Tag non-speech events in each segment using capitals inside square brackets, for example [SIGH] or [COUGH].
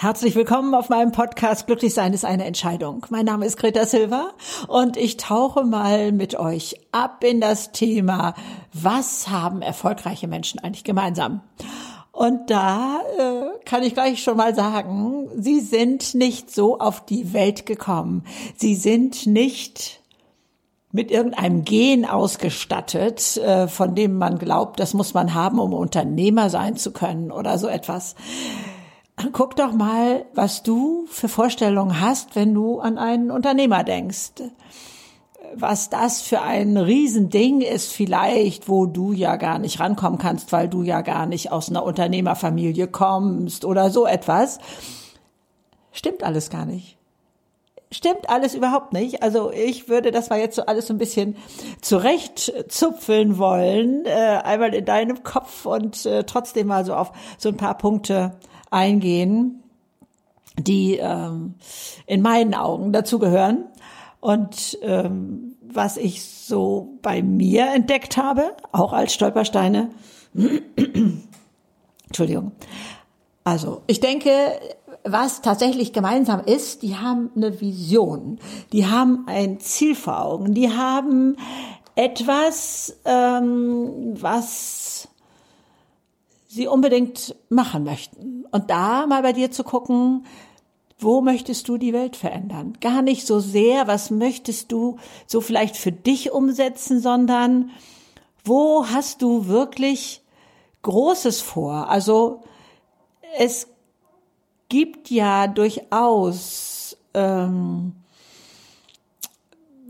Herzlich willkommen auf meinem Podcast Glücklich sein ist eine Entscheidung. Mein Name ist Greta Silva und ich tauche mal mit euch ab in das Thema, was haben erfolgreiche Menschen eigentlich gemeinsam? Und da äh, kann ich gleich schon mal sagen, sie sind nicht so auf die Welt gekommen. Sie sind nicht mit irgendeinem Gen ausgestattet, äh, von dem man glaubt, das muss man haben, um Unternehmer sein zu können oder so etwas guck doch mal, was du für Vorstellungen hast, wenn du an einen Unternehmer denkst. Was das für ein Riesending ist vielleicht, wo du ja gar nicht rankommen kannst, weil du ja gar nicht aus einer Unternehmerfamilie kommst oder so etwas. Stimmt alles gar nicht stimmt alles überhaupt nicht. Also ich würde das mal jetzt so alles so ein bisschen zurechtzupfeln wollen, äh, einmal in deinem Kopf und äh, trotzdem mal so auf so ein paar Punkte eingehen, die ähm, in meinen Augen dazugehören. Und ähm, was ich so bei mir entdeckt habe, auch als Stolpersteine, [CLEARS THROAT] Entschuldigung. Also, ich denke, was tatsächlich gemeinsam ist, die haben eine Vision, die haben ein Ziel vor Augen, die haben etwas, ähm, was sie unbedingt machen möchten. Und da mal bei dir zu gucken, wo möchtest du die Welt verändern? Gar nicht so sehr, was möchtest du so vielleicht für dich umsetzen, sondern wo hast du wirklich Großes vor? Also es gibt ja durchaus ähm,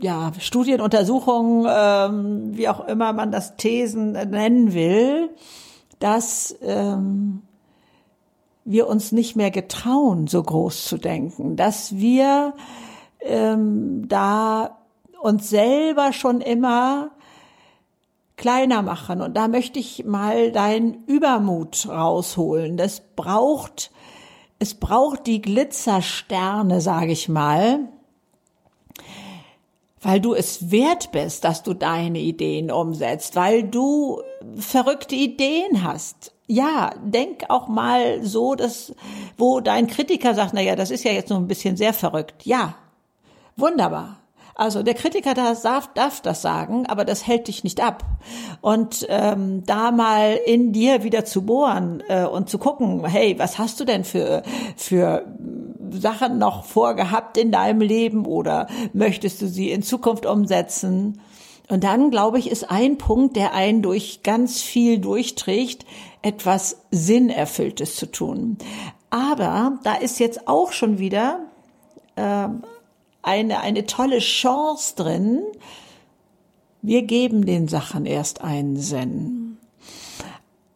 ja Studien, Untersuchungen, ähm, wie auch immer man das Thesen nennen will, dass ähm, wir uns nicht mehr getrauen, so groß zu denken, dass wir ähm, da uns selber schon immer kleiner machen. Und da möchte ich mal deinen Übermut rausholen. Das braucht, es braucht die Glitzersterne, sage ich mal, weil du es wert bist, dass du deine Ideen umsetzt, weil du verrückte Ideen hast. Ja, denk auch mal so, dass, wo dein Kritiker sagt, na ja, das ist ja jetzt noch ein bisschen sehr verrückt. Ja, wunderbar. Also der Kritiker darf, darf das sagen, aber das hält dich nicht ab. Und ähm, da mal in dir wieder zu bohren äh, und zu gucken, hey, was hast du denn für für Sachen noch vorgehabt in deinem Leben oder möchtest du sie in Zukunft umsetzen? Und dann, glaube ich, ist ein Punkt, der einen durch ganz viel durchträgt, etwas Sinnerfülltes zu tun. Aber da ist jetzt auch schon wieder äh, eine, eine tolle Chance drin. Wir geben den Sachen erst einen Sinn.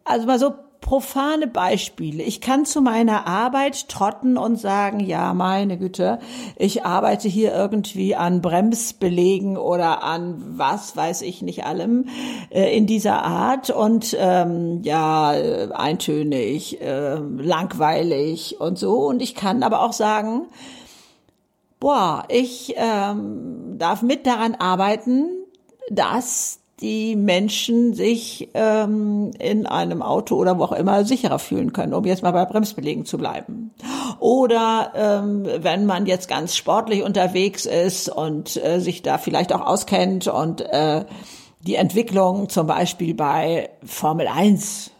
Also mal so profane Beispiele. Ich kann zu meiner Arbeit trotten und sagen, ja, meine Güte, ich arbeite hier irgendwie an Bremsbelegen oder an was weiß ich nicht allem äh, in dieser Art und ähm, ja, eintönig, äh, langweilig und so. Und ich kann aber auch sagen, boah, ich ähm, darf mit daran arbeiten, dass die Menschen sich ähm, in einem Auto oder wo auch immer sicherer fühlen können, um jetzt mal bei Bremsbelegen zu bleiben. Oder ähm, wenn man jetzt ganz sportlich unterwegs ist und äh, sich da vielleicht auch auskennt und äh, die Entwicklung zum Beispiel bei Formel 1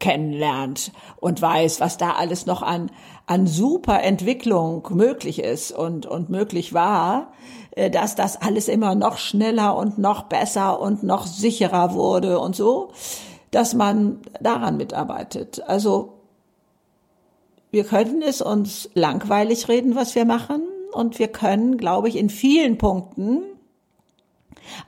kennenlernt und weiß, was da alles noch an, an super Entwicklung möglich ist und, und möglich war, dass das alles immer noch schneller und noch besser und noch sicherer wurde und so, dass man daran mitarbeitet. Also wir können es uns langweilig reden, was wir machen, und wir können, glaube ich, in vielen Punkten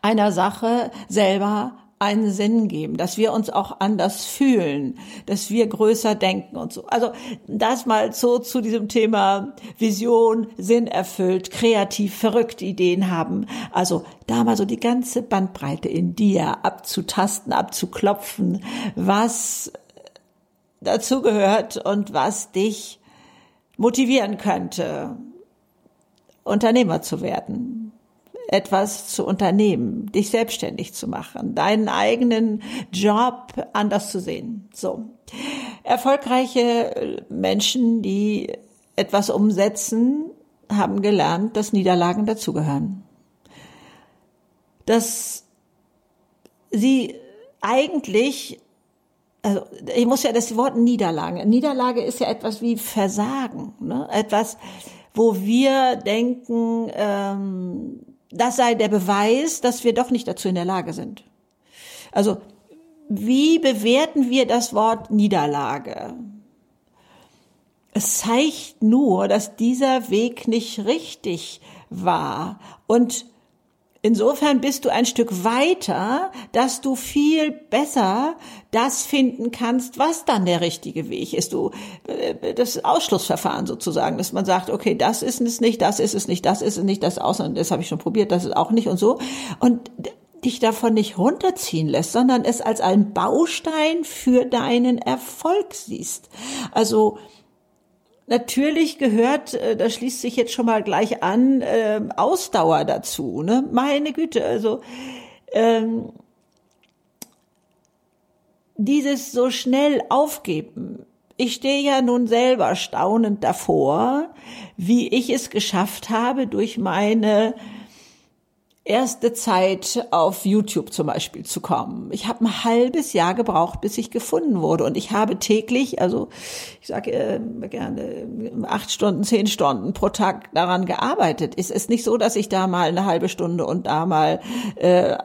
einer Sache selber einen Sinn geben, dass wir uns auch anders fühlen, dass wir größer denken und so. Also das mal so zu diesem Thema Vision, Sinn erfüllt, kreativ, verrückte Ideen haben. Also da mal so die ganze Bandbreite in dir abzutasten, abzuklopfen, was dazu gehört und was dich motivieren könnte, Unternehmer zu werden etwas zu unternehmen, dich selbstständig zu machen, deinen eigenen Job anders zu sehen. So. Erfolgreiche Menschen, die etwas umsetzen, haben gelernt, dass Niederlagen dazugehören. Dass sie eigentlich, also ich muss ja das Wort Niederlage, Niederlage ist ja etwas wie Versagen, ne? etwas, wo wir denken, ähm, das sei der Beweis, dass wir doch nicht dazu in der Lage sind. Also wie bewerten wir das Wort Niederlage? Es zeigt nur, dass dieser Weg nicht richtig war. Und insofern bist du ein Stück weiter, dass du viel besser das finden kannst, was dann der richtige Weg ist. Du, äh, das Ausschlussverfahren sozusagen, dass man sagt, okay, das ist es nicht, das ist es nicht, das ist es nicht, das aus, das habe ich schon probiert, das ist auch nicht und so. Und dich davon nicht runterziehen lässt, sondern es als einen Baustein für deinen Erfolg siehst. Also Natürlich gehört, äh, da schließt sich jetzt schon mal gleich an, äh, Ausdauer dazu. Ne? Meine Güte, also ähm, dieses so schnell aufgeben. Ich stehe ja nun selber staunend davor, wie ich es geschafft habe, durch meine erste Zeit auf YouTube zum Beispiel zu kommen. Ich habe ein halbes Jahr gebraucht, bis ich gefunden wurde. Und ich habe täglich, also ich sage äh, gerne acht Stunden, zehn Stunden pro Tag daran gearbeitet. Es ist nicht so, dass ich da mal eine halbe Stunde und da mal äh,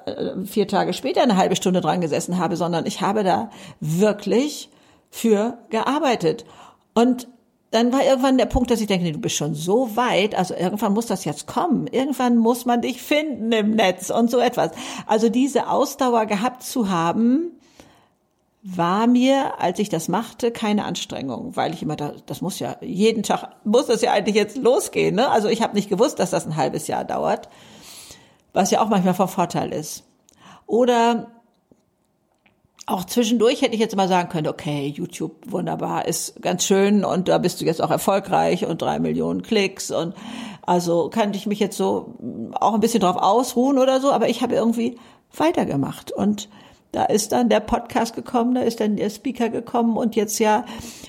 vier Tage später eine halbe Stunde dran gesessen habe, sondern ich habe da wirklich für gearbeitet. Und dann war irgendwann der Punkt, dass ich denke, nee, du bist schon so weit, also irgendwann muss das jetzt kommen. Irgendwann muss man dich finden im Netz und so etwas. Also diese Ausdauer gehabt zu haben, war mir, als ich das machte, keine Anstrengung, weil ich immer da, das muss ja jeden Tag muss das ja eigentlich jetzt losgehen. Ne? Also ich habe nicht gewusst, dass das ein halbes Jahr dauert, was ja auch manchmal von Vorteil ist. Oder auch zwischendurch hätte ich jetzt mal sagen können, okay, YouTube, wunderbar, ist ganz schön und da bist du jetzt auch erfolgreich und drei Millionen Klicks und also kann ich mich jetzt so auch ein bisschen drauf ausruhen oder so, aber ich habe irgendwie weitergemacht und da ist dann der Podcast gekommen, da ist dann der Speaker gekommen und jetzt ja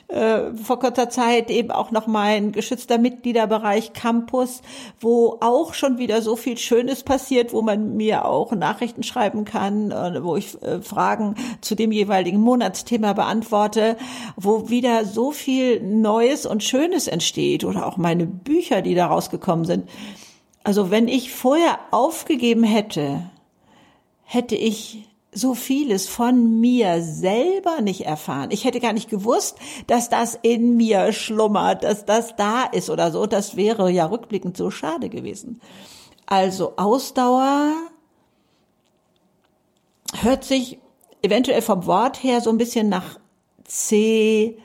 äh, vor kurzer Zeit eben auch noch mein geschützter Mitgliederbereich Campus, wo auch schon wieder so viel Schönes passiert, wo man mir auch Nachrichten schreiben kann, äh, wo ich äh, Fragen zu dem jeweiligen Monatsthema beantworte, wo wieder so viel Neues und Schönes entsteht oder auch meine Bücher, die da rausgekommen sind. Also wenn ich vorher aufgegeben hätte, hätte ich so vieles von mir selber nicht erfahren. Ich hätte gar nicht gewusst, dass das in mir schlummert, dass das da ist oder so. Das wäre ja rückblickend so schade gewesen. Also Ausdauer hört sich eventuell vom Wort her so ein bisschen nach C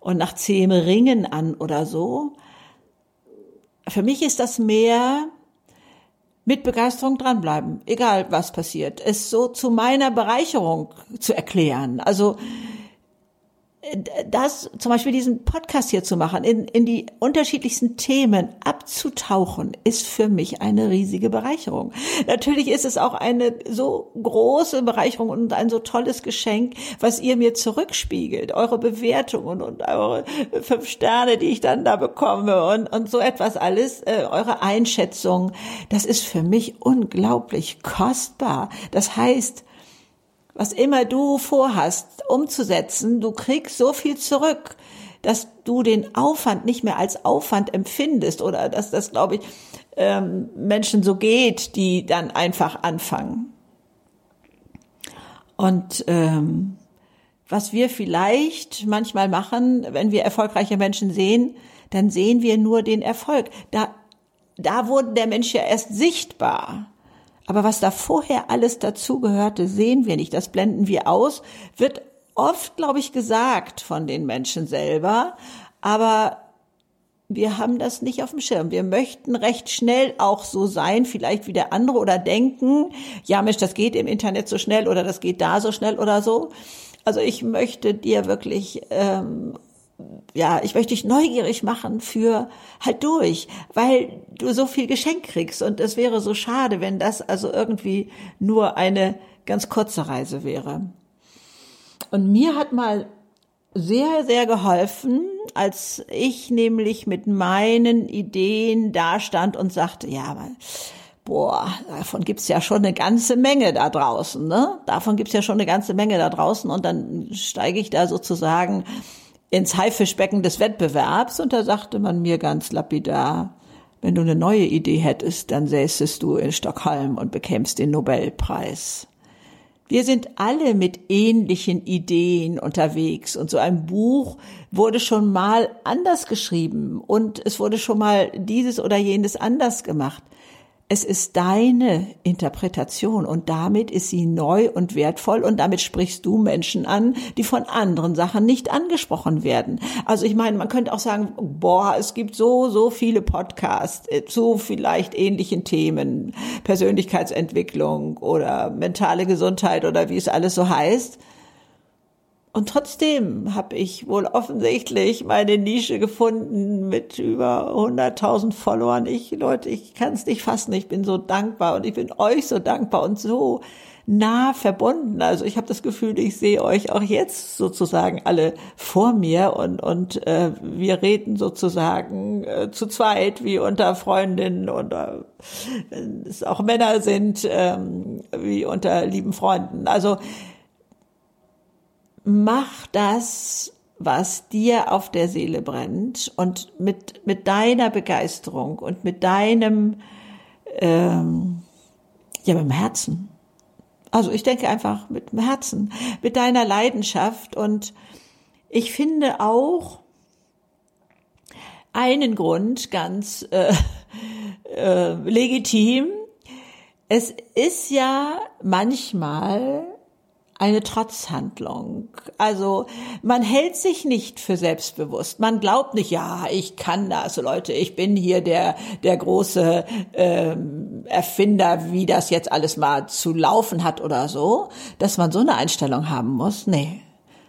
und nach zähem Ringen an oder so. Für mich ist das mehr mit Begeisterung dranbleiben, egal was passiert, es so zu meiner Bereicherung zu erklären. Also das zum Beispiel diesen Podcast hier zu machen, in, in die unterschiedlichsten Themen abzutauchen, ist für mich eine riesige Bereicherung. Natürlich ist es auch eine so große Bereicherung und ein so tolles Geschenk, was ihr mir zurückspiegelt, eure Bewertungen und eure fünf Sterne, die ich dann da bekomme und, und so etwas alles, äh, eure Einschätzung. Das ist für mich unglaublich kostbar. Das heißt, was immer du vorhast umzusetzen, du kriegst so viel zurück, dass du den Aufwand nicht mehr als Aufwand empfindest oder dass das, glaube ich, ähm, Menschen so geht, die dann einfach anfangen. Und ähm, was wir vielleicht manchmal machen, wenn wir erfolgreiche Menschen sehen, dann sehen wir nur den Erfolg. Da, da wurde der Mensch ja erst sichtbar. Aber was da vorher alles dazugehörte, sehen wir nicht. Das blenden wir aus. Wird oft, glaube ich, gesagt von den Menschen selber. Aber wir haben das nicht auf dem Schirm. Wir möchten recht schnell auch so sein, vielleicht wie der andere oder denken, ja Mensch, das geht im Internet so schnell oder das geht da so schnell oder so. Also ich möchte dir wirklich ähm, ja, ich möchte dich neugierig machen für halt durch, weil du so viel Geschenk kriegst und es wäre so schade, wenn das also irgendwie nur eine ganz kurze Reise wäre. Und mir hat mal sehr, sehr geholfen, als ich nämlich mit meinen Ideen dastand und sagte, ja, boah, davon gibt's ja schon eine ganze Menge da draußen, ne? Davon gibt's ja schon eine ganze Menge da draußen und dann steige ich da sozusagen ins Haifischbecken des Wettbewerbs und da sagte man mir ganz lapidar, wenn du eine neue Idee hättest, dann säßest du in Stockholm und bekämst den Nobelpreis. Wir sind alle mit ähnlichen Ideen unterwegs und so ein Buch wurde schon mal anders geschrieben und es wurde schon mal dieses oder jenes anders gemacht. Es ist deine Interpretation und damit ist sie neu und wertvoll und damit sprichst du Menschen an, die von anderen Sachen nicht angesprochen werden. Also ich meine, man könnte auch sagen, boah, es gibt so, so viele Podcasts äh, zu vielleicht ähnlichen Themen, Persönlichkeitsentwicklung oder mentale Gesundheit oder wie es alles so heißt. Und trotzdem habe ich wohl offensichtlich meine Nische gefunden mit über 100.000 Followern. Ich, Leute, ich kann es nicht fassen. Ich bin so dankbar und ich bin euch so dankbar und so nah verbunden. Also ich habe das Gefühl, ich sehe euch auch jetzt sozusagen alle vor mir und und äh, wir reden sozusagen äh, zu zweit wie unter Freundinnen oder äh, es auch Männer sind ähm, wie unter lieben Freunden. Also mach das, was dir auf der Seele brennt und mit, mit deiner Begeisterung und mit deinem, ähm, ja, mit dem Herzen. Also ich denke einfach mit dem Herzen, mit deiner Leidenschaft und ich finde auch einen Grund ganz äh, äh, legitim. Es ist ja manchmal eine Trotzhandlung. Also man hält sich nicht für selbstbewusst. Man glaubt nicht, ja, ich kann das, Leute, ich bin hier der der große ähm, Erfinder, wie das jetzt alles mal zu laufen hat oder so, dass man so eine Einstellung haben muss. Nee,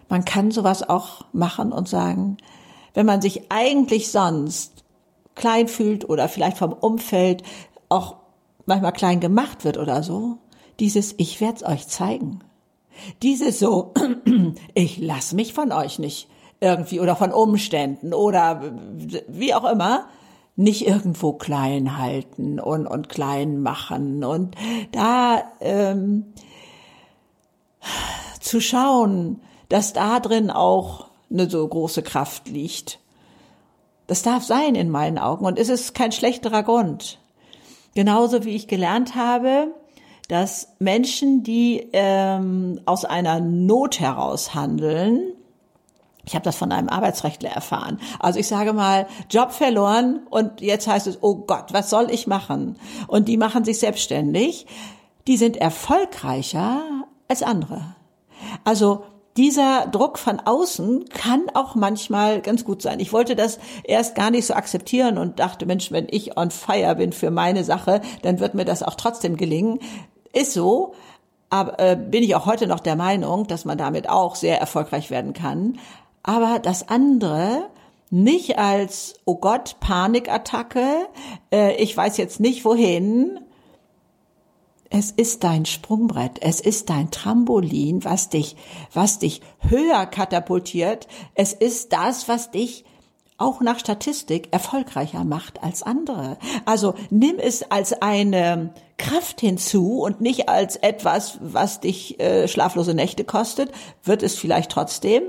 man kann sowas auch machen und sagen, wenn man sich eigentlich sonst klein fühlt oder vielleicht vom Umfeld auch manchmal klein gemacht wird oder so, dieses Ich werd's euch zeigen. Dieses so, [CLEARS THROAT] ich lass mich von euch nicht irgendwie oder von Umständen oder wie auch immer, nicht irgendwo klein halten und, und klein machen und da ähm, zu schauen, dass da drin auch eine so große Kraft liegt. Das darf sein in meinen Augen und es ist kein schlechterer Grund. Genauso wie ich gelernt habe, dass Menschen, die ähm, aus einer Not heraus handeln, ich habe das von einem Arbeitsrechtler erfahren. Also ich sage mal, Job verloren und jetzt heißt es, oh Gott, was soll ich machen? Und die machen sich selbstständig. Die sind erfolgreicher als andere. Also dieser Druck von außen kann auch manchmal ganz gut sein. Ich wollte das erst gar nicht so akzeptieren und dachte, Mensch, wenn ich on fire bin für meine Sache, dann wird mir das auch trotzdem gelingen. Ist so, aber äh, bin ich auch heute noch der Meinung, dass man damit auch sehr erfolgreich werden kann. Aber das andere nicht als, oh Gott, Panikattacke, äh, ich weiß jetzt nicht wohin. Es ist dein Sprungbrett, es ist dein Trampolin, was dich, was dich höher katapultiert. Es ist das, was dich auch nach Statistik erfolgreicher macht als andere. Also nimm es als eine Kraft hinzu und nicht als etwas, was dich äh, schlaflose Nächte kostet, wird es vielleicht trotzdem,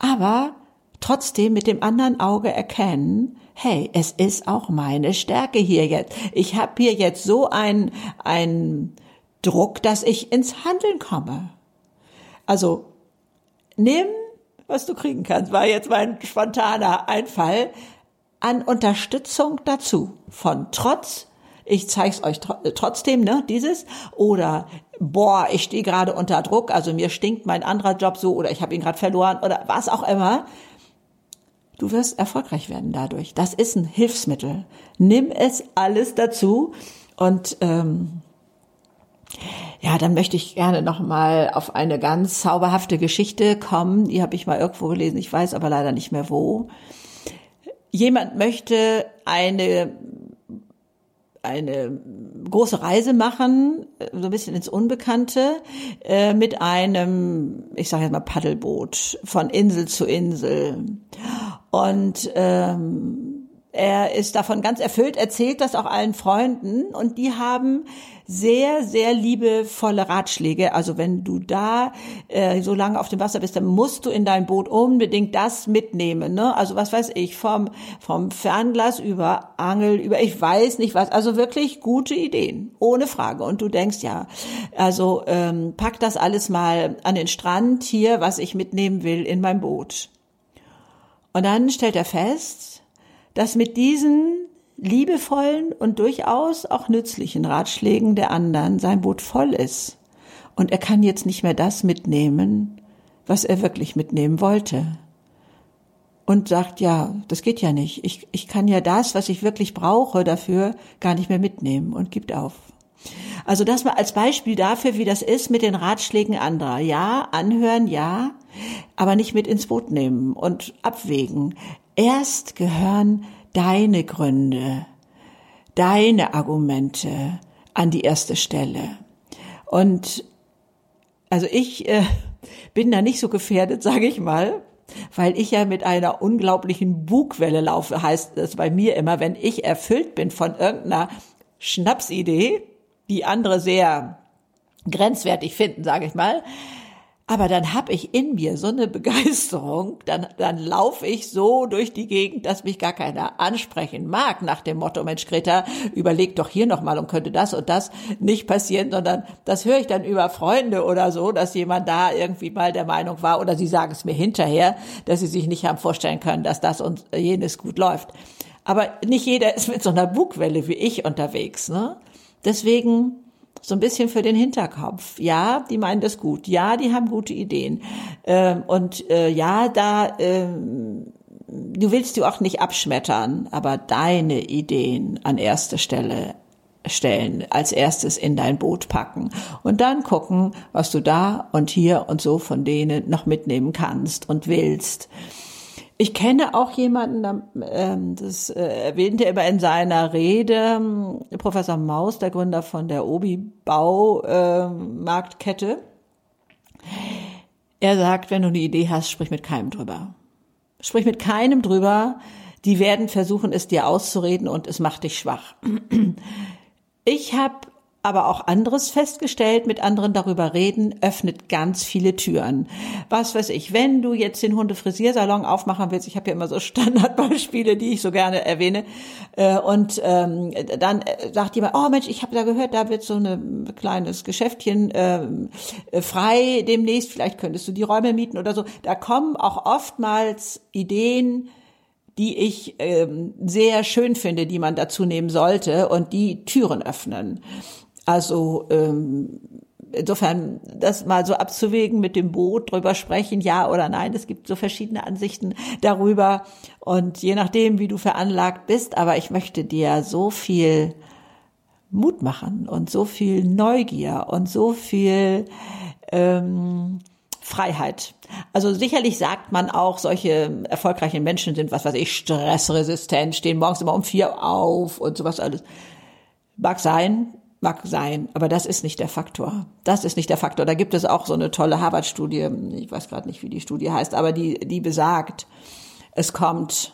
aber trotzdem mit dem anderen Auge erkennen, hey, es ist auch meine Stärke hier jetzt. Ich habe hier jetzt so ein ein Druck, dass ich ins Handeln komme. Also nimm was du kriegen kannst, war jetzt mein spontaner Einfall, an Unterstützung dazu. Von Trotz, ich zeig's euch trotzdem, ne, dieses, oder boah, ich stehe gerade unter Druck, also mir stinkt mein anderer Job so, oder ich habe ihn gerade verloren, oder was auch immer. Du wirst erfolgreich werden dadurch. Das ist ein Hilfsmittel. Nimm es alles dazu und ähm, ja, dann möchte ich gerne noch mal auf eine ganz zauberhafte Geschichte kommen. Die habe ich mal irgendwo gelesen, ich weiß aber leider nicht mehr wo. Jemand möchte eine eine große Reise machen, so ein bisschen ins Unbekannte, äh, mit einem, ich sage jetzt mal Paddelboot von Insel zu Insel. Und ähm, er ist davon ganz erfüllt, erzählt das auch allen Freunden und die haben sehr, sehr liebevolle Ratschläge. Also wenn du da äh, so lange auf dem Wasser bist, dann musst du in dein Boot unbedingt das mitnehmen. Ne? Also was weiß ich, vom, vom Fernglas über Angel, über ich weiß nicht was. Also wirklich gute Ideen, ohne Frage. Und du denkst, ja, also ähm, pack das alles mal an den Strand hier, was ich mitnehmen will in mein Boot. Und dann stellt er fest, dass mit diesen liebevollen und durchaus auch nützlichen Ratschlägen der anderen sein Boot voll ist. Und er kann jetzt nicht mehr das mitnehmen, was er wirklich mitnehmen wollte. Und sagt, ja, das geht ja nicht. Ich, ich kann ja das, was ich wirklich brauche dafür, gar nicht mehr mitnehmen und gibt auf. Also das mal als Beispiel dafür, wie das ist mit den Ratschlägen anderer. Ja, anhören, ja, aber nicht mit ins Boot nehmen und abwägen. Erst gehören deine Gründe, deine Argumente an die erste Stelle. Und also ich äh, bin da nicht so gefährdet, [LAUGHS] sage ich mal, weil ich ja mit einer unglaublichen Bugwelle laufe, heißt das bei mir immer, wenn ich erfüllt bin von irgendeiner Schnapsidee, die andere sehr grenzwertig finden, sage ich mal, aber dann hab ich in mir so eine Begeisterung, dann, dann laufe ich so durch die Gegend, dass mich gar keiner ansprechen mag, nach dem Motto, Mensch, Greta, überleg doch hier nochmal und könnte das und das nicht passieren, sondern das höre ich dann über Freunde oder so, dass jemand da irgendwie mal der Meinung war oder sie sagen es mir hinterher, dass sie sich nicht haben vorstellen können, dass das und jenes gut läuft. Aber nicht jeder ist mit so einer Bugwelle wie ich unterwegs, ne? Deswegen so ein bisschen für den Hinterkopf. Ja, die meinen das gut. Ja, die haben gute Ideen. Ähm, und äh, ja, da ähm, du willst du auch nicht abschmettern, aber deine Ideen an erste Stelle stellen, als erstes in dein Boot packen und dann gucken, was du da und hier und so von denen noch mitnehmen kannst und willst. Ich kenne auch jemanden, ähm, das äh, erwähnte er immer in seiner Rede, Professor Maus, der Gründer von der Obi Baumarktkette. Er sagt, wenn du eine Idee hast, sprich mit keinem drüber. Sprich mit keinem drüber. Die werden versuchen, es dir auszureden und es macht dich schwach. Ich habe aber auch anderes festgestellt, mit anderen darüber reden, öffnet ganz viele Türen. Was weiß ich, wenn du jetzt den Hundefrisiersalon aufmachen willst, ich habe ja immer so [LAUGHS] Standardbeispiele, die ich so gerne erwähne, äh, und ähm, dann äh, sagt jemand, oh Mensch, ich habe da gehört, da wird so ein kleines Geschäftchen ähm, frei demnächst, vielleicht könntest du die Räume mieten oder so. Da kommen auch oftmals Ideen, die ich ähm, sehr schön finde, die man dazu nehmen sollte und die Türen öffnen. Also ähm, insofern das mal so abzuwägen mit dem Boot, drüber sprechen, ja oder nein. Es gibt so verschiedene Ansichten darüber und je nachdem, wie du veranlagt bist. Aber ich möchte dir so viel Mut machen und so viel Neugier und so viel ähm, Freiheit. Also sicherlich sagt man auch, solche erfolgreichen Menschen sind, was weiß ich, stressresistent, stehen morgens immer um vier auf und sowas alles. Mag sein, Mag sein, aber das ist nicht der Faktor. Das ist nicht der Faktor. Da gibt es auch so eine tolle Harvard-Studie, ich weiß gerade nicht, wie die Studie heißt, aber die, die besagt, es kommt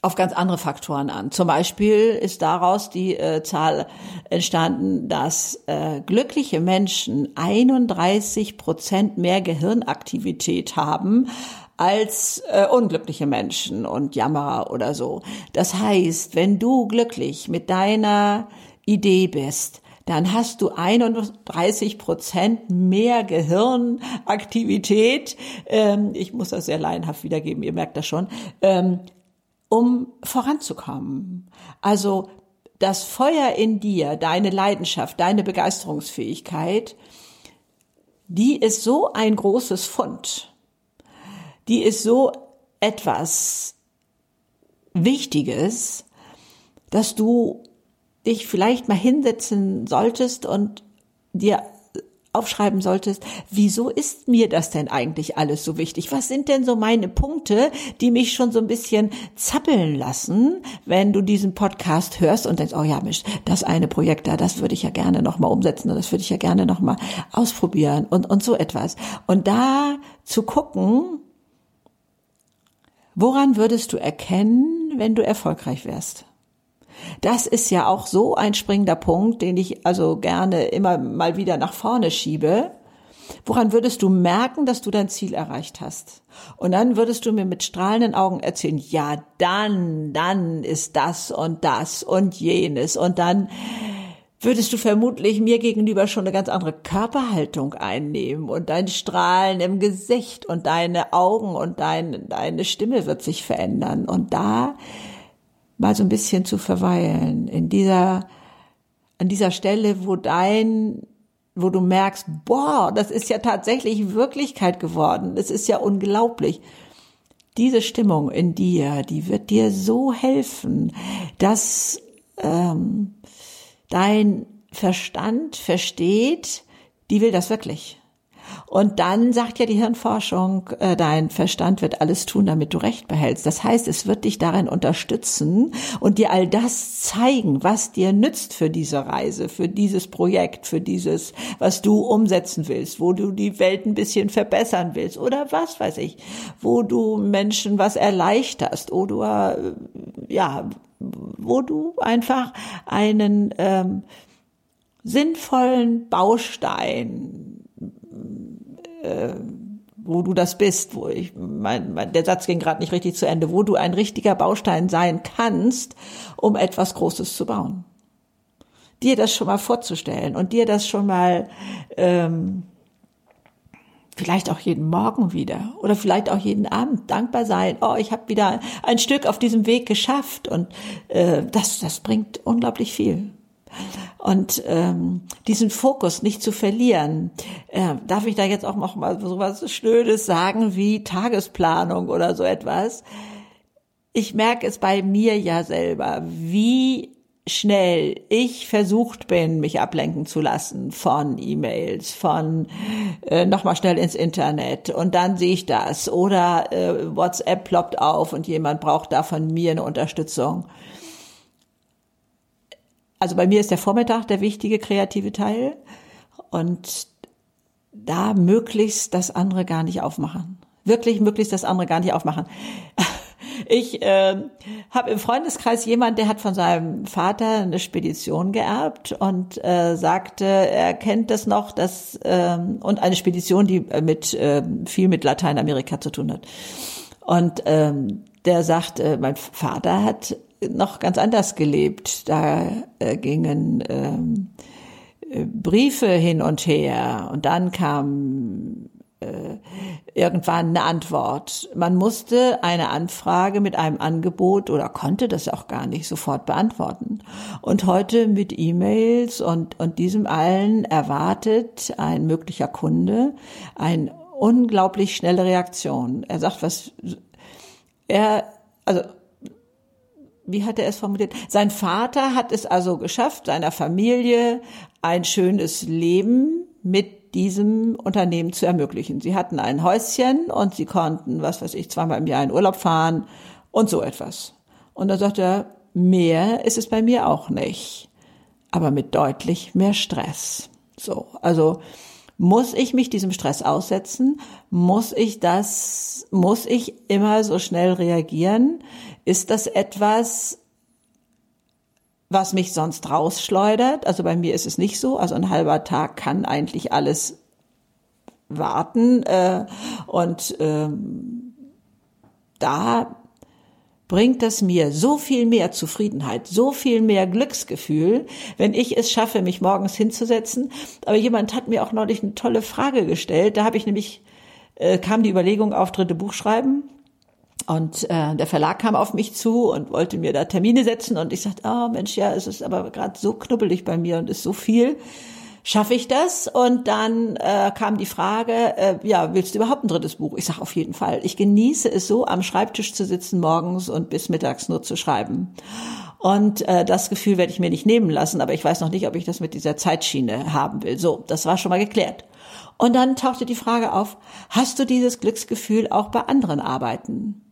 auf ganz andere Faktoren an. Zum Beispiel ist daraus die äh, Zahl entstanden, dass äh, glückliche Menschen 31 Prozent mehr Gehirnaktivität haben als äh, unglückliche Menschen und Jammerer oder so. Das heißt, wenn du glücklich mit deiner Idee bist, dann hast du 31 Prozent mehr Gehirnaktivität. Ähm, ich muss das sehr laienhaft wiedergeben, ihr merkt das schon, ähm, um voranzukommen. Also das Feuer in dir, deine Leidenschaft, deine Begeisterungsfähigkeit, die ist so ein großes Fund die ist so etwas Wichtiges, dass du dich vielleicht mal hinsetzen solltest und dir aufschreiben solltest, wieso ist mir das denn eigentlich alles so wichtig? Was sind denn so meine Punkte, die mich schon so ein bisschen zappeln lassen, wenn du diesen Podcast hörst und denkst, oh ja, Mensch, das eine Projekt da, das würde ich ja gerne nochmal umsetzen und das würde ich ja gerne nochmal ausprobieren und, und so etwas. Und da zu gucken, woran würdest du erkennen, wenn du erfolgreich wärst? Das ist ja auch so ein springender Punkt, den ich also gerne immer mal wieder nach vorne schiebe. Woran würdest du merken, dass du dein Ziel erreicht hast? Und dann würdest du mir mit strahlenden Augen erzählen, ja, dann, dann ist das und das und jenes und dann würdest du vermutlich mir gegenüber schon eine ganz andere Körperhaltung einnehmen und dein Strahlen im Gesicht und deine Augen und dein, deine Stimme wird sich verändern. Und da mal so ein bisschen zu verweilen, in dieser, an dieser Stelle, wo dein, wo du merkst, boah, das ist ja tatsächlich Wirklichkeit geworden. Das ist ja unglaublich. Diese Stimmung in dir, die wird dir so helfen, dass ähm, dein Verstand versteht, die will das wirklich. Und dann sagt ja die Hirnforschung, äh, dein Verstand wird alles tun, damit du Recht behältst. Das heißt, es wird dich darin unterstützen und dir all das zeigen, was dir nützt für diese Reise, für dieses Projekt, für dieses, was du umsetzen willst, wo du die Welt ein bisschen verbessern willst oder was weiß ich, wo du Menschen was erleichterst oder ja, wo du einfach einen ähm, sinnvollen Baustein äh, wo du das bist, wo ich, mein, mein der Satz ging gerade nicht richtig zu Ende, wo du ein richtiger Baustein sein kannst, um etwas Großes zu bauen. Dir das schon mal vorzustellen und dir das schon mal ähm, vielleicht auch jeden Morgen wieder oder vielleicht auch jeden Abend dankbar sein. Oh, ich habe wieder ein Stück auf diesem Weg geschafft und äh, das das bringt unglaublich viel und ähm, diesen Fokus nicht zu verlieren. Äh, darf ich da jetzt auch noch mal so was Schnödes sagen wie Tagesplanung oder so etwas? Ich merke es bei mir ja selber, wie schnell ich versucht bin, mich ablenken zu lassen von E-Mails, von äh, nochmal schnell ins Internet und dann sehe ich das oder äh, WhatsApp ploppt auf und jemand braucht da von mir eine Unterstützung. Also bei mir ist der Vormittag der wichtige kreative Teil und da möglichst das andere gar nicht aufmachen. Wirklich möglichst das andere gar nicht aufmachen. [LAUGHS] Ich äh, habe im Freundeskreis jemand, der hat von seinem Vater eine Spedition geerbt und äh, sagte, er kennt das noch, dass äh, und eine Spedition, die mit äh, viel mit Lateinamerika zu tun hat. Und ähm, der sagt, äh, mein Vater hat noch ganz anders gelebt. Da äh, gingen ähm, äh, Briefe hin und her und dann kam äh, irgendwann eine Antwort. Man musste eine Anfrage mit einem Angebot oder konnte das auch gar nicht sofort beantworten. Und heute mit E-Mails und, und diesem allen erwartet ein möglicher Kunde eine unglaublich schnelle Reaktion. Er sagt, was er, also wie hat er es formuliert? Sein Vater hat es also geschafft, seiner Familie ein schönes Leben mit diesem Unternehmen zu ermöglichen. Sie hatten ein Häuschen und sie konnten, was weiß ich, zweimal im Jahr in Urlaub fahren und so etwas. Und da sagt er, mehr ist es bei mir auch nicht, aber mit deutlich mehr Stress. So, also muss ich mich diesem Stress aussetzen? Muss ich das, muss ich immer so schnell reagieren? Ist das etwas, was mich sonst rausschleudert? Also bei mir ist es nicht so. Also ein halber Tag kann eigentlich alles warten. Äh, und ähm, da bringt es mir so viel mehr Zufriedenheit, so viel mehr Glücksgefühl, wenn ich es schaffe, mich morgens hinzusetzen. Aber jemand hat mir auch neulich eine tolle Frage gestellt. Da habe ich nämlich, äh, kam die Überlegung auf dritte Buch schreiben. Und äh, der Verlag kam auf mich zu und wollte mir da Termine setzen. Und ich sagte, oh Mensch, ja, es ist aber gerade so knubbelig bei mir und ist so viel schaffe ich das? Und dann äh, kam die Frage, äh, ja, willst du überhaupt ein drittes Buch? Ich sage auf jeden Fall. Ich genieße es so, am Schreibtisch zu sitzen morgens und bis mittags nur zu schreiben. Und äh, das Gefühl werde ich mir nicht nehmen lassen, aber ich weiß noch nicht, ob ich das mit dieser Zeitschiene haben will. So, das war schon mal geklärt. Und dann tauchte die Frage auf, hast du dieses Glücksgefühl auch bei anderen Arbeiten,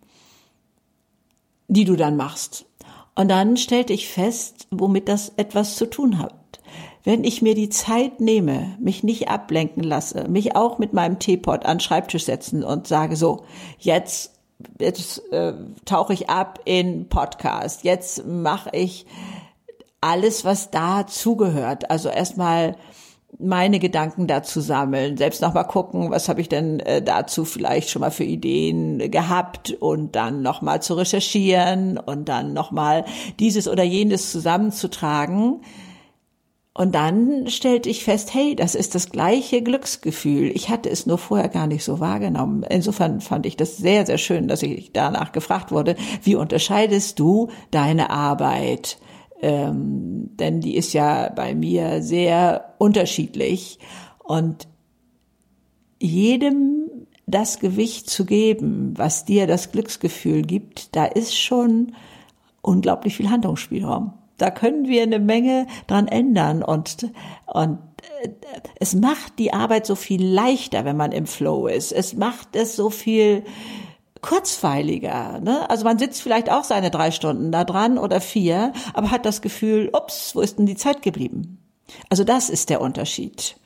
die du dann machst? Und dann stellte ich fest, womit das etwas zu tun hat. Wenn ich mir die Zeit nehme, mich nicht ablenken lasse, mich auch mit meinem Teepot an den Schreibtisch setzen und sage so, jetzt, jetzt äh, tauche ich ab in Podcast, jetzt mache ich alles, was da zugehört. Also erstmal meine Gedanken dazu sammeln, selbst noch mal gucken, was habe ich denn äh, dazu vielleicht schon mal für Ideen gehabt und dann noch mal zu recherchieren und dann noch mal dieses oder jenes zusammenzutragen. Und dann stellte ich fest, hey, das ist das gleiche Glücksgefühl. Ich hatte es nur vorher gar nicht so wahrgenommen. Insofern fand ich das sehr, sehr schön, dass ich danach gefragt wurde, wie unterscheidest du deine Arbeit ähm, denn die ist ja bei mir sehr unterschiedlich und jedem das Gewicht zu geben, was dir das Glücksgefühl gibt, da ist schon unglaublich viel Handlungsspielraum. Da können wir eine Menge dran ändern und, und äh, es macht die Arbeit so viel leichter, wenn man im Flow ist. Es macht es so viel kurzweiliger. Ne? Also man sitzt vielleicht auch seine drei Stunden da dran oder vier, aber hat das Gefühl, ups, wo ist denn die Zeit geblieben? Also das ist der Unterschied.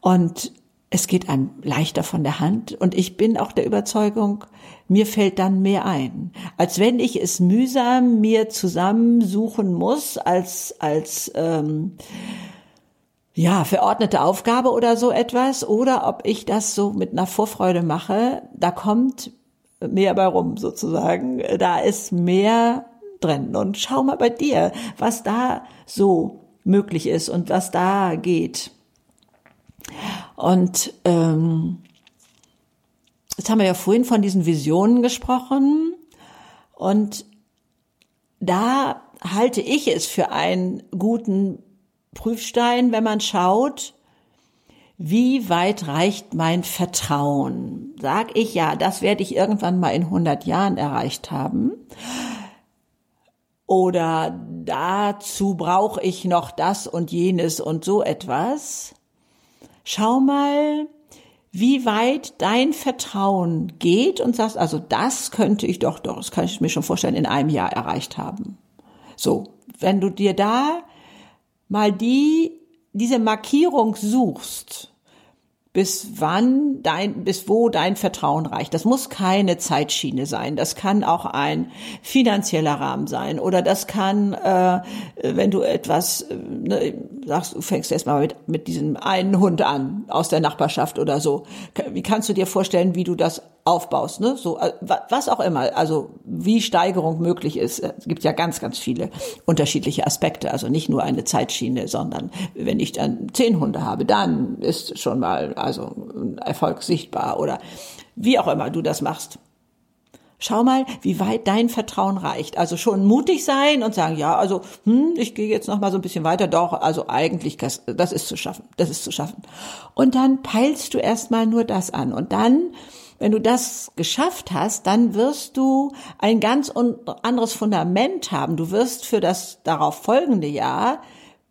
Und es geht einem leichter von der Hand und ich bin auch der Überzeugung, mir fällt dann mehr ein, als wenn ich es mühsam mir zusammensuchen muss als als ähm, ja verordnete Aufgabe oder so etwas oder ob ich das so mit einer Vorfreude mache. Da kommt mehr bei rum sozusagen. Da ist mehr drin. Und schau mal bei dir, was da so möglich ist und was da geht. Und ähm, jetzt haben wir ja vorhin von diesen Visionen gesprochen. Und da halte ich es für einen guten Prüfstein, wenn man schaut, wie weit reicht mein Vertrauen? Sag ich ja, das werde ich irgendwann mal in 100 Jahren erreicht haben. Oder dazu brauche ich noch das und jenes und so etwas. Schau mal, wie weit dein Vertrauen geht und sagst, also das könnte ich doch, doch, das kann ich mir schon vorstellen, in einem Jahr erreicht haben. So, wenn du dir da mal die diese Markierung suchst, bis wann dein, bis wo dein Vertrauen reicht. Das muss keine Zeitschiene sein. Das kann auch ein finanzieller Rahmen sein oder das kann, äh, wenn du etwas äh, ne, sagst, du fängst erstmal mit, mit diesem einen Hund an aus der Nachbarschaft oder so. Wie kannst du dir vorstellen, wie du das aufbaust, ne? So äh, was auch immer, also wie Steigerung möglich ist. Es gibt ja ganz, ganz viele unterschiedliche Aspekte. Also nicht nur eine Zeitschiene, sondern wenn ich dann zehn Hunde habe, dann ist schon mal also ein Erfolg sichtbar oder wie auch immer du das machst. Schau mal, wie weit dein Vertrauen reicht. Also schon mutig sein und sagen, ja, also hm, ich gehe jetzt noch mal so ein bisschen weiter. Doch, also eigentlich das, ist zu schaffen, das ist zu schaffen. Und dann peilst du erstmal nur das an und dann wenn du das geschafft hast, dann wirst du ein ganz anderes Fundament haben. Du wirst für das darauf folgende Jahr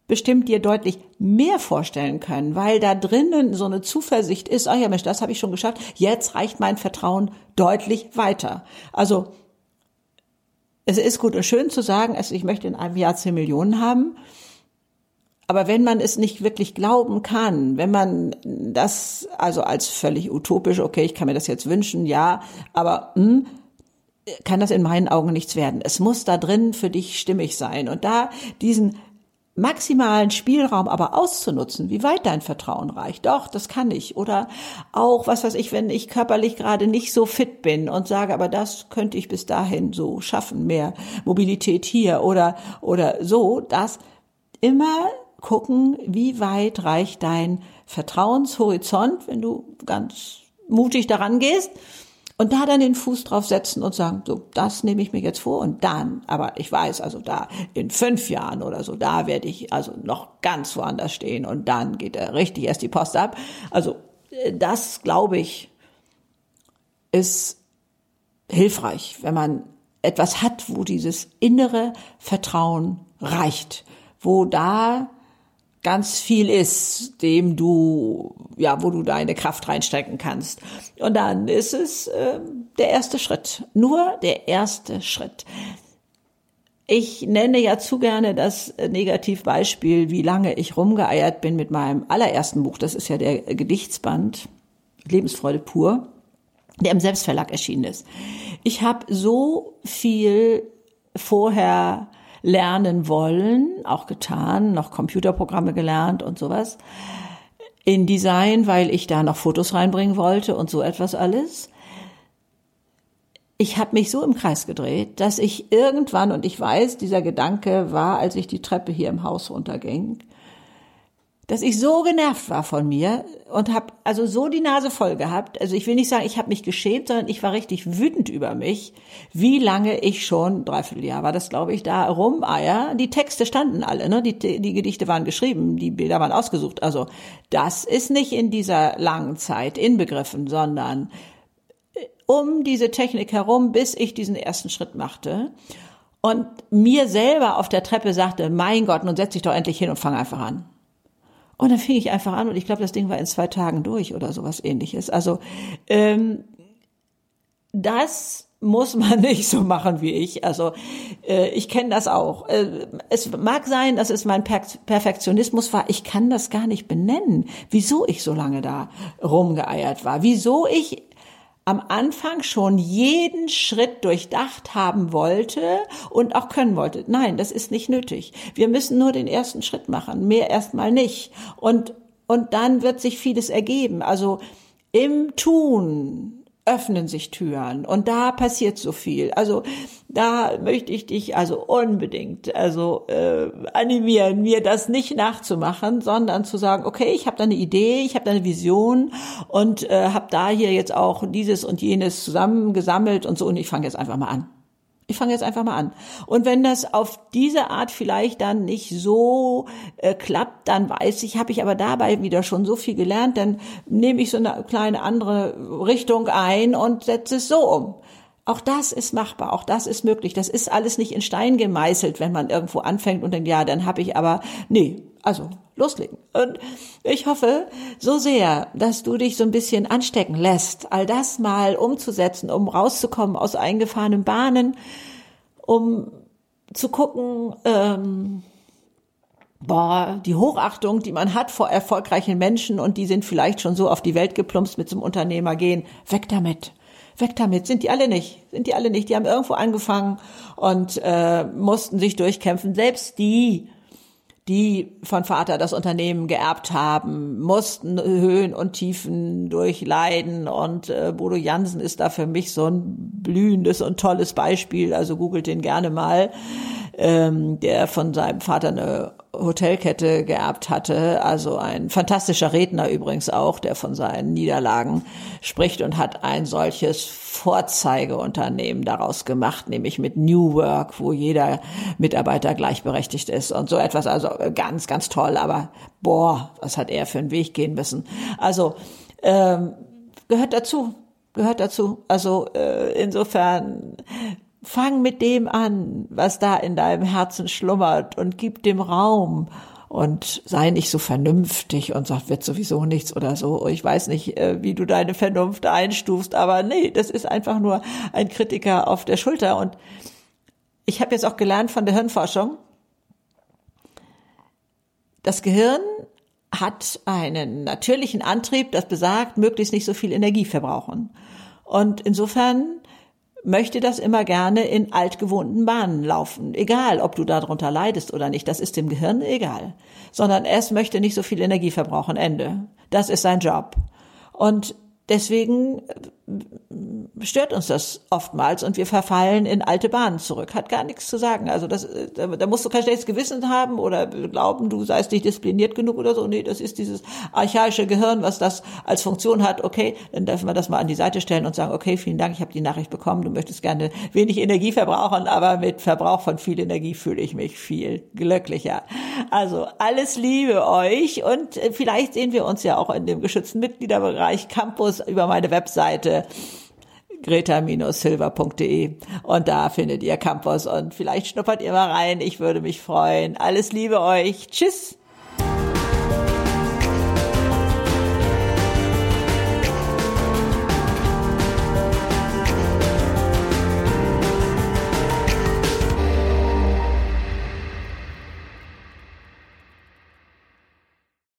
bestimmt dir deutlich mehr vorstellen können, weil da drinnen so eine Zuversicht ist, ach ja Mensch, das habe ich schon geschafft, jetzt reicht mein Vertrauen deutlich weiter. Also es ist gut und schön zu sagen, also ich möchte in einem Jahr 10 Millionen haben, aber wenn man es nicht wirklich glauben kann, wenn man das also als völlig utopisch, okay, ich kann mir das jetzt wünschen, ja, aber hm, kann das in meinen Augen nichts werden. Es muss da drin für dich stimmig sein. Und da diesen maximalen Spielraum aber auszunutzen, wie weit dein Vertrauen reicht. Doch, das kann ich. Oder auch, was weiß ich, wenn ich körperlich gerade nicht so fit bin und sage, aber das könnte ich bis dahin so schaffen, mehr Mobilität hier oder, oder so, das immer gucken, wie weit reicht dein Vertrauenshorizont, wenn du ganz mutig daran gehst und da dann den Fuß drauf setzen und sagen, so, das nehme ich mir jetzt vor und dann, aber ich weiß, also da in fünf Jahren oder so, da werde ich also noch ganz woanders stehen und dann geht er richtig erst die Post ab. Also äh, das, glaube ich, ist hilfreich, wenn man etwas hat, wo dieses innere Vertrauen reicht, wo da ganz viel ist, dem du, ja, wo du deine Kraft reinstecken kannst. Und dann ist es äh, der erste Schritt, nur der erste Schritt. Ich nenne ja zu gerne das Negativbeispiel, wie lange ich rumgeeiert bin mit meinem allerersten Buch. Das ist ja der Gedichtsband Lebensfreude pur, der im Selbstverlag erschienen ist. Ich habe so viel vorher lernen wollen, auch getan, noch Computerprogramme gelernt und sowas. In Design, weil ich da noch Fotos reinbringen wollte und so etwas alles. Ich habe mich so im Kreis gedreht, dass ich irgendwann, und ich weiß, dieser Gedanke war, als ich die Treppe hier im Haus runterging, dass ich so genervt war von mir und habe also so die Nase voll gehabt. Also ich will nicht sagen, ich habe mich geschämt, sondern ich war richtig wütend über mich, wie lange ich schon, dreiviertel Jahr war das, glaube ich, da rumeier. Die Texte standen alle, ne? Die, die Gedichte waren geschrieben, die Bilder waren ausgesucht. Also das ist nicht in dieser langen Zeit inbegriffen, sondern äh, um diese Technik herum, bis ich diesen ersten Schritt machte und mir selber auf der Treppe sagte, mein Gott, nun setz dich doch endlich hin und fang einfach an. Und dann fing ich einfach an und ich glaube, das Ding war in zwei Tagen durch oder sowas ähnliches. Also ähm, das muss man [LAUGHS] nicht so machen wie ich. Also äh, ich kenne das auch. Äh, es mag sein, dass es mein per Perfektionismus war. Ich kann das gar nicht benennen, wieso ich so lange da rumgeeiert war, wieso ich am Anfang schon jeden Schritt durchdacht haben wollte und auch können wollte. Nein, das ist nicht nötig. Wir müssen nur den ersten Schritt machen, mehr erstmal nicht. Und, und dann wird sich vieles ergeben. Also im Tun, öffnen sich Türen und da passiert so viel. Also da möchte ich dich also unbedingt also äh, animieren, mir das nicht nachzumachen, sondern zu sagen, okay, ich habe da eine Idee, ich habe da eine Vision und äh, habe da hier jetzt auch dieses und jenes zusammengesammelt und so und ich fange jetzt einfach mal an. Ich fange jetzt einfach mal an. Und wenn das auf diese Art vielleicht dann nicht so äh, klappt, dann weiß ich, habe ich aber dabei wieder schon so viel gelernt, dann nehme ich so eine kleine andere Richtung ein und setze es so um. Auch das ist machbar, auch das ist möglich. Das ist alles nicht in Stein gemeißelt, wenn man irgendwo anfängt und denkt, ja, dann habe ich aber, nee, also loslegen. Und ich hoffe so sehr, dass du dich so ein bisschen anstecken lässt, all das mal umzusetzen, um rauszukommen aus eingefahrenen Bahnen, um zu gucken, ähm, boah, die Hochachtung, die man hat vor erfolgreichen Menschen und die sind vielleicht schon so auf die Welt geplumpst mit zum Unternehmer gehen, weg damit weg damit. Sind die alle nicht. Sind die alle nicht. Die haben irgendwo angefangen und äh, mussten sich durchkämpfen. Selbst die, die von Vater das Unternehmen geerbt haben, mussten Höhen und Tiefen durchleiden. Und äh, Bodo Jansen ist da für mich so ein blühendes und tolles Beispiel. Also googelt den gerne mal. Ähm, der von seinem Vater eine Hotelkette geerbt hatte. Also ein fantastischer Redner übrigens auch, der von seinen Niederlagen spricht und hat ein solches Vorzeigeunternehmen daraus gemacht, nämlich mit New Work, wo jeder Mitarbeiter gleichberechtigt ist und so etwas. Also ganz, ganz toll. Aber boah, was hat er für einen Weg gehen müssen? Also ähm, gehört dazu gehört dazu. Also äh, insofern fang mit dem an, was da in deinem Herzen schlummert und gib dem Raum und sei nicht so vernünftig und sag, wird sowieso nichts oder so. Ich weiß nicht, äh, wie du deine Vernunft einstufst, aber nee, das ist einfach nur ein Kritiker auf der Schulter. Und ich habe jetzt auch gelernt von der Hirnforschung, das Gehirn hat einen natürlichen Antrieb, das besagt, möglichst nicht so viel Energie verbrauchen. Und insofern möchte das immer gerne in altgewohnten Bahnen laufen. Egal, ob du darunter leidest oder nicht, das ist dem Gehirn egal. Sondern es möchte nicht so viel Energie verbrauchen, Ende. Das ist sein Job. Und deswegen stört uns das oftmals und wir verfallen in alte Bahnen zurück. Hat gar nichts zu sagen. Also das, da, da musst du kein schlechtes Gewissen haben oder glauben, du seist nicht diszipliniert genug oder so. Nee, das ist dieses archaische Gehirn, was das als Funktion hat. Okay, dann dürfen wir das mal an die Seite stellen und sagen, okay, vielen Dank, ich habe die Nachricht bekommen. Du möchtest gerne wenig Energie verbrauchen, aber mit Verbrauch von viel Energie fühle ich mich viel glücklicher. Also alles Liebe euch und vielleicht sehen wir uns ja auch in dem geschützten Mitgliederbereich Campus über meine Webseite greta-silver.de und da findet ihr Campus und vielleicht schnuppert ihr mal rein. Ich würde mich freuen. Alles Liebe euch. Tschüss.